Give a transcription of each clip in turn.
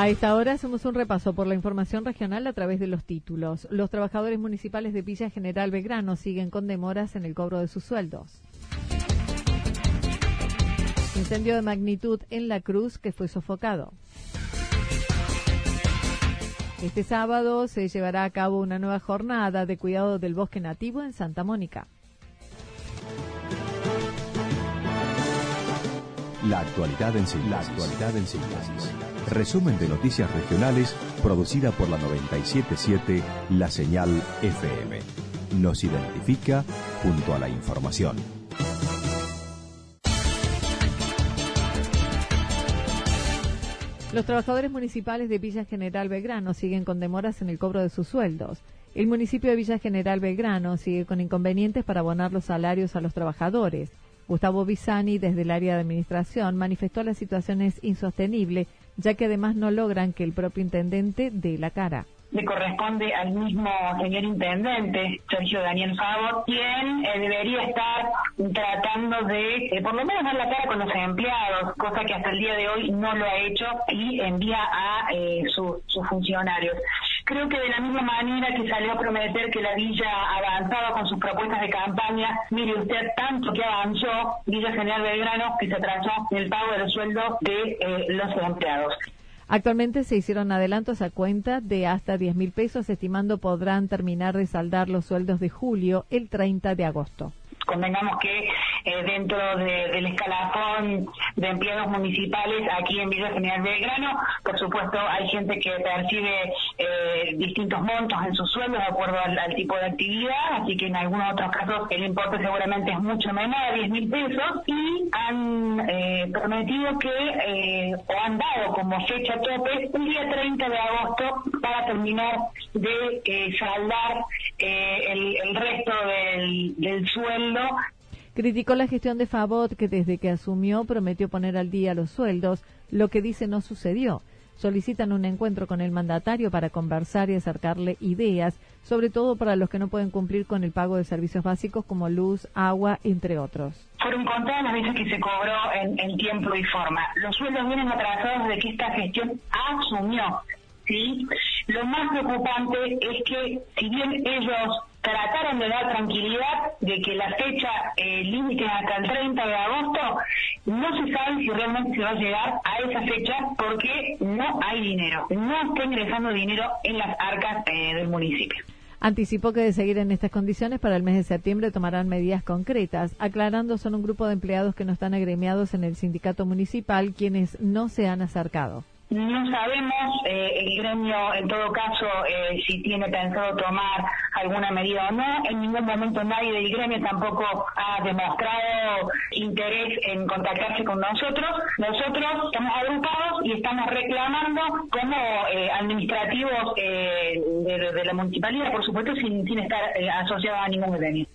A esta hora hacemos un repaso por la información regional a través de los títulos. Los trabajadores municipales de Villa General Belgrano siguen con demoras en el cobro de sus sueldos. Incendio de magnitud en La Cruz que fue sofocado. Este sábado se llevará a cabo una nueva jornada de cuidado del bosque nativo en Santa Mónica. La actualidad en. La actualidad en síntesis. Resumen de noticias regionales producida por la 977 La Señal FM. Nos identifica junto a la información. Los trabajadores municipales de Villa General Belgrano siguen con demoras en el cobro de sus sueldos. El municipio de Villa General Belgrano sigue con inconvenientes para abonar los salarios a los trabajadores. Gustavo Bisani, desde el área de administración, manifestó la situación es insostenible, ya que además no logran que el propio intendente dé la cara le corresponde al mismo señor intendente, Sergio Daniel Favor, quien eh, debería estar tratando de, eh, por lo menos, dar la cara con los empleados, cosa que hasta el día de hoy no lo ha hecho y envía a eh, sus funcionarios. Creo que de la misma manera que salió a prometer que la villa avanzaba con sus propuestas de campaña, mire usted tanto que avanzó Villa General Belgrano que se atrasó el pago de los sueldos de eh, los empleados. Actualmente se hicieron adelantos a cuenta de hasta 10 mil pesos, estimando podrán terminar de saldar los sueldos de julio el 30 de agosto convengamos que eh, dentro del escalafón de empleados municipales aquí en Villa General Belgrano, por supuesto hay gente que percibe eh, distintos montos en sus sueldos de acuerdo al, tipo de actividad, así que en algunos otros casos el importe seguramente es mucho menor, 10 mil pesos, y han eh, prometido que, o han dado como fecha tope, un día 30 de agosto para terminar de saldar el, el, resto del sueldo Criticó la gestión de Favot que desde que asumió prometió poner al día los sueldos, lo que dice no sucedió. Solicitan un encuentro con el mandatario para conversar y acercarle ideas, sobre todo para los que no pueden cumplir con el pago de servicios básicos como luz, agua, entre otros. Fueron contadas las veces que se cobró en, en tiempo y forma. Los sueldos vienen atrasados desde que esta gestión asumió. ¿sí? Lo más preocupante es que si bien ellos trataron de dar tranquilidad de que la fecha eh, límite hasta el 30 de agosto, no se sabe si realmente se va a llegar a esa fecha porque no hay dinero, no está ingresando dinero en las arcas eh, del municipio. Anticipó que de seguir en estas condiciones para el mes de septiembre tomarán medidas concretas, aclarando son un grupo de empleados que no están agremiados en el sindicato municipal quienes no se han acercado. No sabemos eh, el gremio, en todo caso, eh, si tiene pensado tomar alguna medida o no. En ningún momento nadie del gremio tampoco ha demostrado interés en contactarse con nosotros. Nosotros estamos agrupados y estamos reclamando como eh, administrativos de, la municipalidad, por supuesto, sin, sin estar asociados a ningún gremio.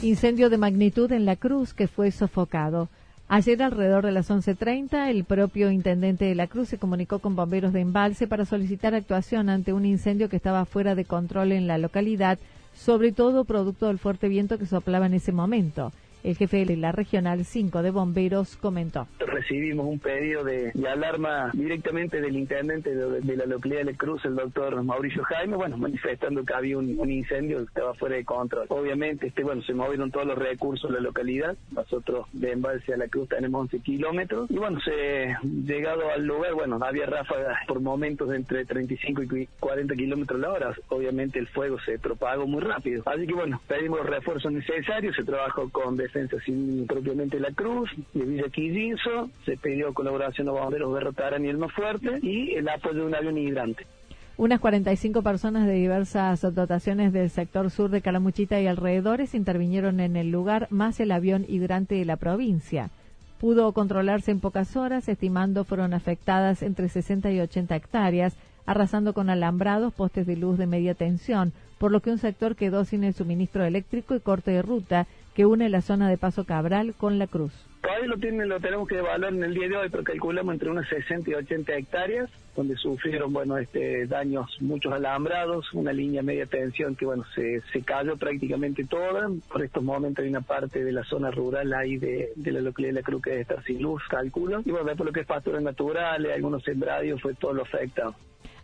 Incendio de magnitud en La Cruz que fue sofocado. Ayer alrededor de las 11.30, el propio intendente de la Cruz se comunicó con bomberos de embalse para solicitar actuación ante un incendio que estaba fuera de control en la localidad, sobre todo producto del fuerte viento que soplaba en ese momento. El jefe de la Regional 5 de Bomberos comentó. Recibimos un pedido de, alarma directamente del intendente de, la localidad de Cruz, el doctor Mauricio Jaime, bueno, manifestando que había un, incendio que estaba fuera de control. Obviamente, este, bueno, se movieron todos los recursos de la localidad. Nosotros de Embalse a la Cruz tenemos 11 kilómetros. Y bueno, se llegado al lugar, bueno, había ráfagas por momentos entre 35 y 40 kilómetros la hora. Obviamente el fuego se propagó muy rápido. Así que bueno, pedimos los refuerzos necesarios, se trabajó con defensa sin propiamente la Cruz, de Villa Quillinzo, se pidió colaboración a bomberos de Rotarán y el más fuerte y el apoyo de un avión hidrante. Unas 45 personas de diversas dotaciones del sector sur de Calamuchita y alrededores intervinieron en el lugar, más el avión hidrante de la provincia. Pudo controlarse en pocas horas, estimando fueron afectadas entre 60 y 80 hectáreas, arrasando con alambrados postes de luz de media tensión, por lo que un sector quedó sin el suministro eléctrico y corte de ruta que une la zona de Paso Cabral con La Cruz. Todavía lo, tiene, lo tenemos que evaluar en el día de hoy, pero calculamos entre unas 60 y 80 hectáreas, donde sufrieron, bueno, este daños, muchos alambrados, una línea media tensión que, bueno, se, se cayó prácticamente toda. Por estos momentos hay una parte de la zona rural ahí de, de la localidad de La Cruz que está sin luz, calculo. Y bueno, por lo que es pasturas naturales, algunos sembradios, fue todo lo afectado.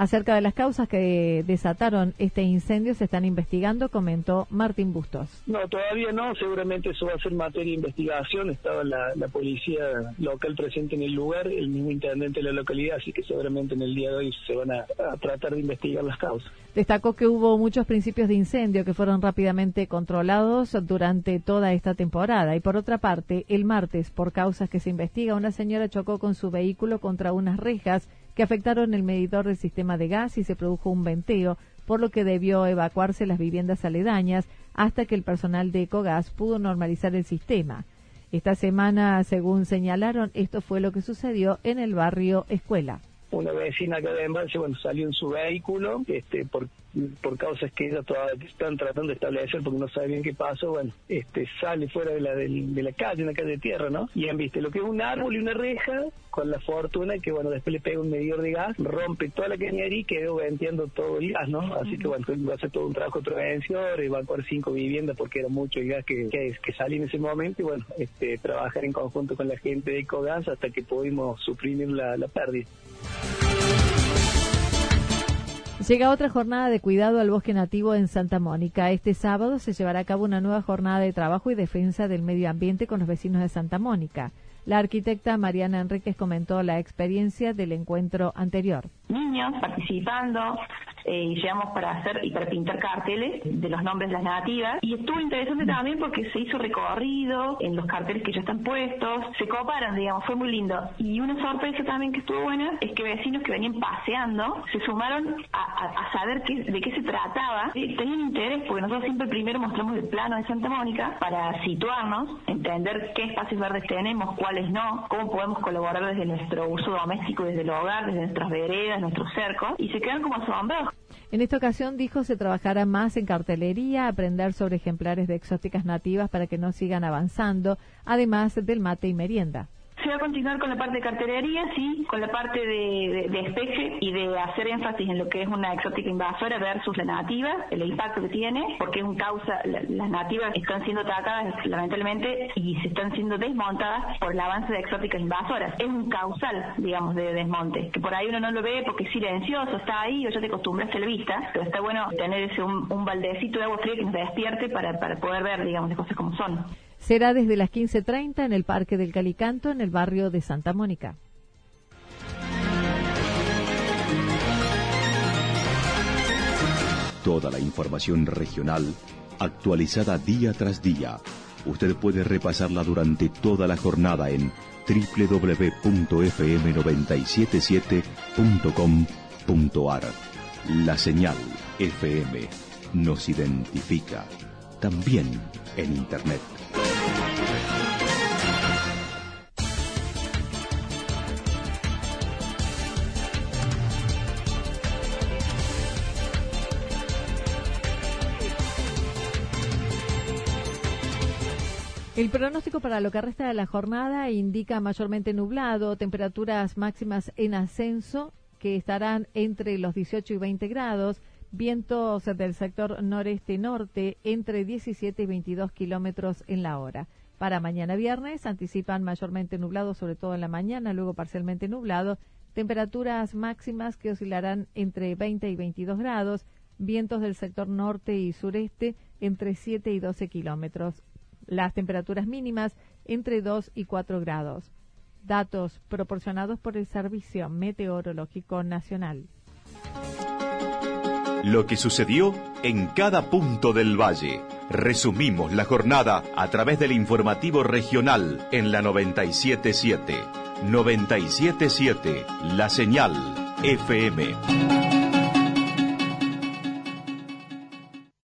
Acerca de las causas que desataron este incendio se están investigando, comentó Martín Bustos. No, todavía no, seguramente eso va a ser materia de investigación. Estaba la, policía local presente en el lugar, el mismo intendente de la localidad, así que seguramente en el día de hoy se van a, a tratar de investigar las causas. Destacó que hubo muchos principios de incendio que fueron rápidamente controlados durante toda esta temporada. Y por otra parte, el martes, por causas que se investiga, una señora chocó con su vehículo contra unas rejas que afectaron el medidor del sistema de gas y se produjo un venteo, por lo que debió evacuarse las viviendas aledañas hasta que el personal de Ecogas pudo normalizar el sistema. Esta semana, según señalaron, esto fue lo que sucedió en el barrio Escuela una vecina acá de Embalse, bueno, salió en su vehículo, este, por, por causas que ellos todavía están tratando de establecer porque no sabe bien qué pasó, bueno, este, sale fuera de la, de, la calle, una calle de tierra, ¿no? Y han visto lo que es un árbol y una reja, con la fortuna que, bueno, después le pega un medidor de gas, rompe toda la cañería y quedó vendiendo todo el gas, ¿no? Así que, bueno, va a hacer todo un trabajo de prevención, evacuar cinco viviendas porque era mucho el gas que, que, que en ese momento y, bueno, este, trabajar en conjunto con la gente de Ecogas hasta que pudimos suprimir la pérdida. Llega otra jornada de cuidado al bosque nativo en Santa Mónica. Este sábado se llevará a cabo una nueva jornada de trabajo y defensa del medio ambiente con los vecinos de Santa Mónica. La arquitecta Mariana Enríquez comentó la experiencia del encuentro anterior. Niños participando, eh, llegamos para hacer y para pintar carteles de los nombres de las nativas. Y estuvo interesante también porque se hizo recorrido en los carteles que ya están puestos, se coparon, digamos, fue muy lindo. Y una sorpresa también que estuvo buena es que vecinos que venían paseando se sumaron a, saber qué, de qué se trataba. tenían interés porque nosotros siempre primero mostramos el plano de Santa Mónica para situarnos, entender qué espacios verdes tenemos, cuáles no, cómo podemos colaborar desde nuestro uso doméstico, desde el hogar, desde nuestras veredas, nuestros cercos, y se quedan como asombrados en esta ocasión dijo se trabajará más en cartelería, aprender sobre ejemplares de exóticas nativas para que no sigan avanzando, además del mate y merienda. Va a continuar con la parte de cartelería, sí, con la parte de, de, y de hacer énfasis en lo que es una exótica invasora versus la nativa, el impacto que tiene, porque es un causa, las nativas están siendo atacadas lamentablemente y se están siendo desmontadas por el avance de exóticas invasoras. Es un causal, digamos, de desmonte, que por ahí uno no lo ve porque es silencioso, está ahí o ya te acostumbraste a la vista, pero está bueno tener ese un, un baldecito de agua fría que nos despierte para, para poder ver, digamos, las cosas como son. Será desde las 15.30 en el Parque del Calicanto, en el barrio de Santa Mónica. Toda la información regional actualizada día tras día. Usted puede repasarla durante toda la jornada en www.fm977.com.ar. La señal FM nos identifica también en Internet. El pronóstico para lo que resta de la jornada indica mayormente nublado, temperaturas máximas en ascenso que estarán entre los 18 y 20 grados, vientos del sector noreste-norte entre 17 y 22 kilómetros en la hora. Para mañana viernes anticipan mayormente nublado, sobre todo en la mañana, luego parcialmente nublado. Temperaturas máximas que oscilarán entre 20 y 22 grados. Vientos del sector norte y sureste entre 7 y 12 kilómetros. Las temperaturas mínimas entre 2 y 4 grados. Datos proporcionados por el Servicio Meteorológico Nacional. Lo que sucedió en cada punto del valle. Resumimos la jornada a través del informativo regional en la 977. 977 La Señal FM.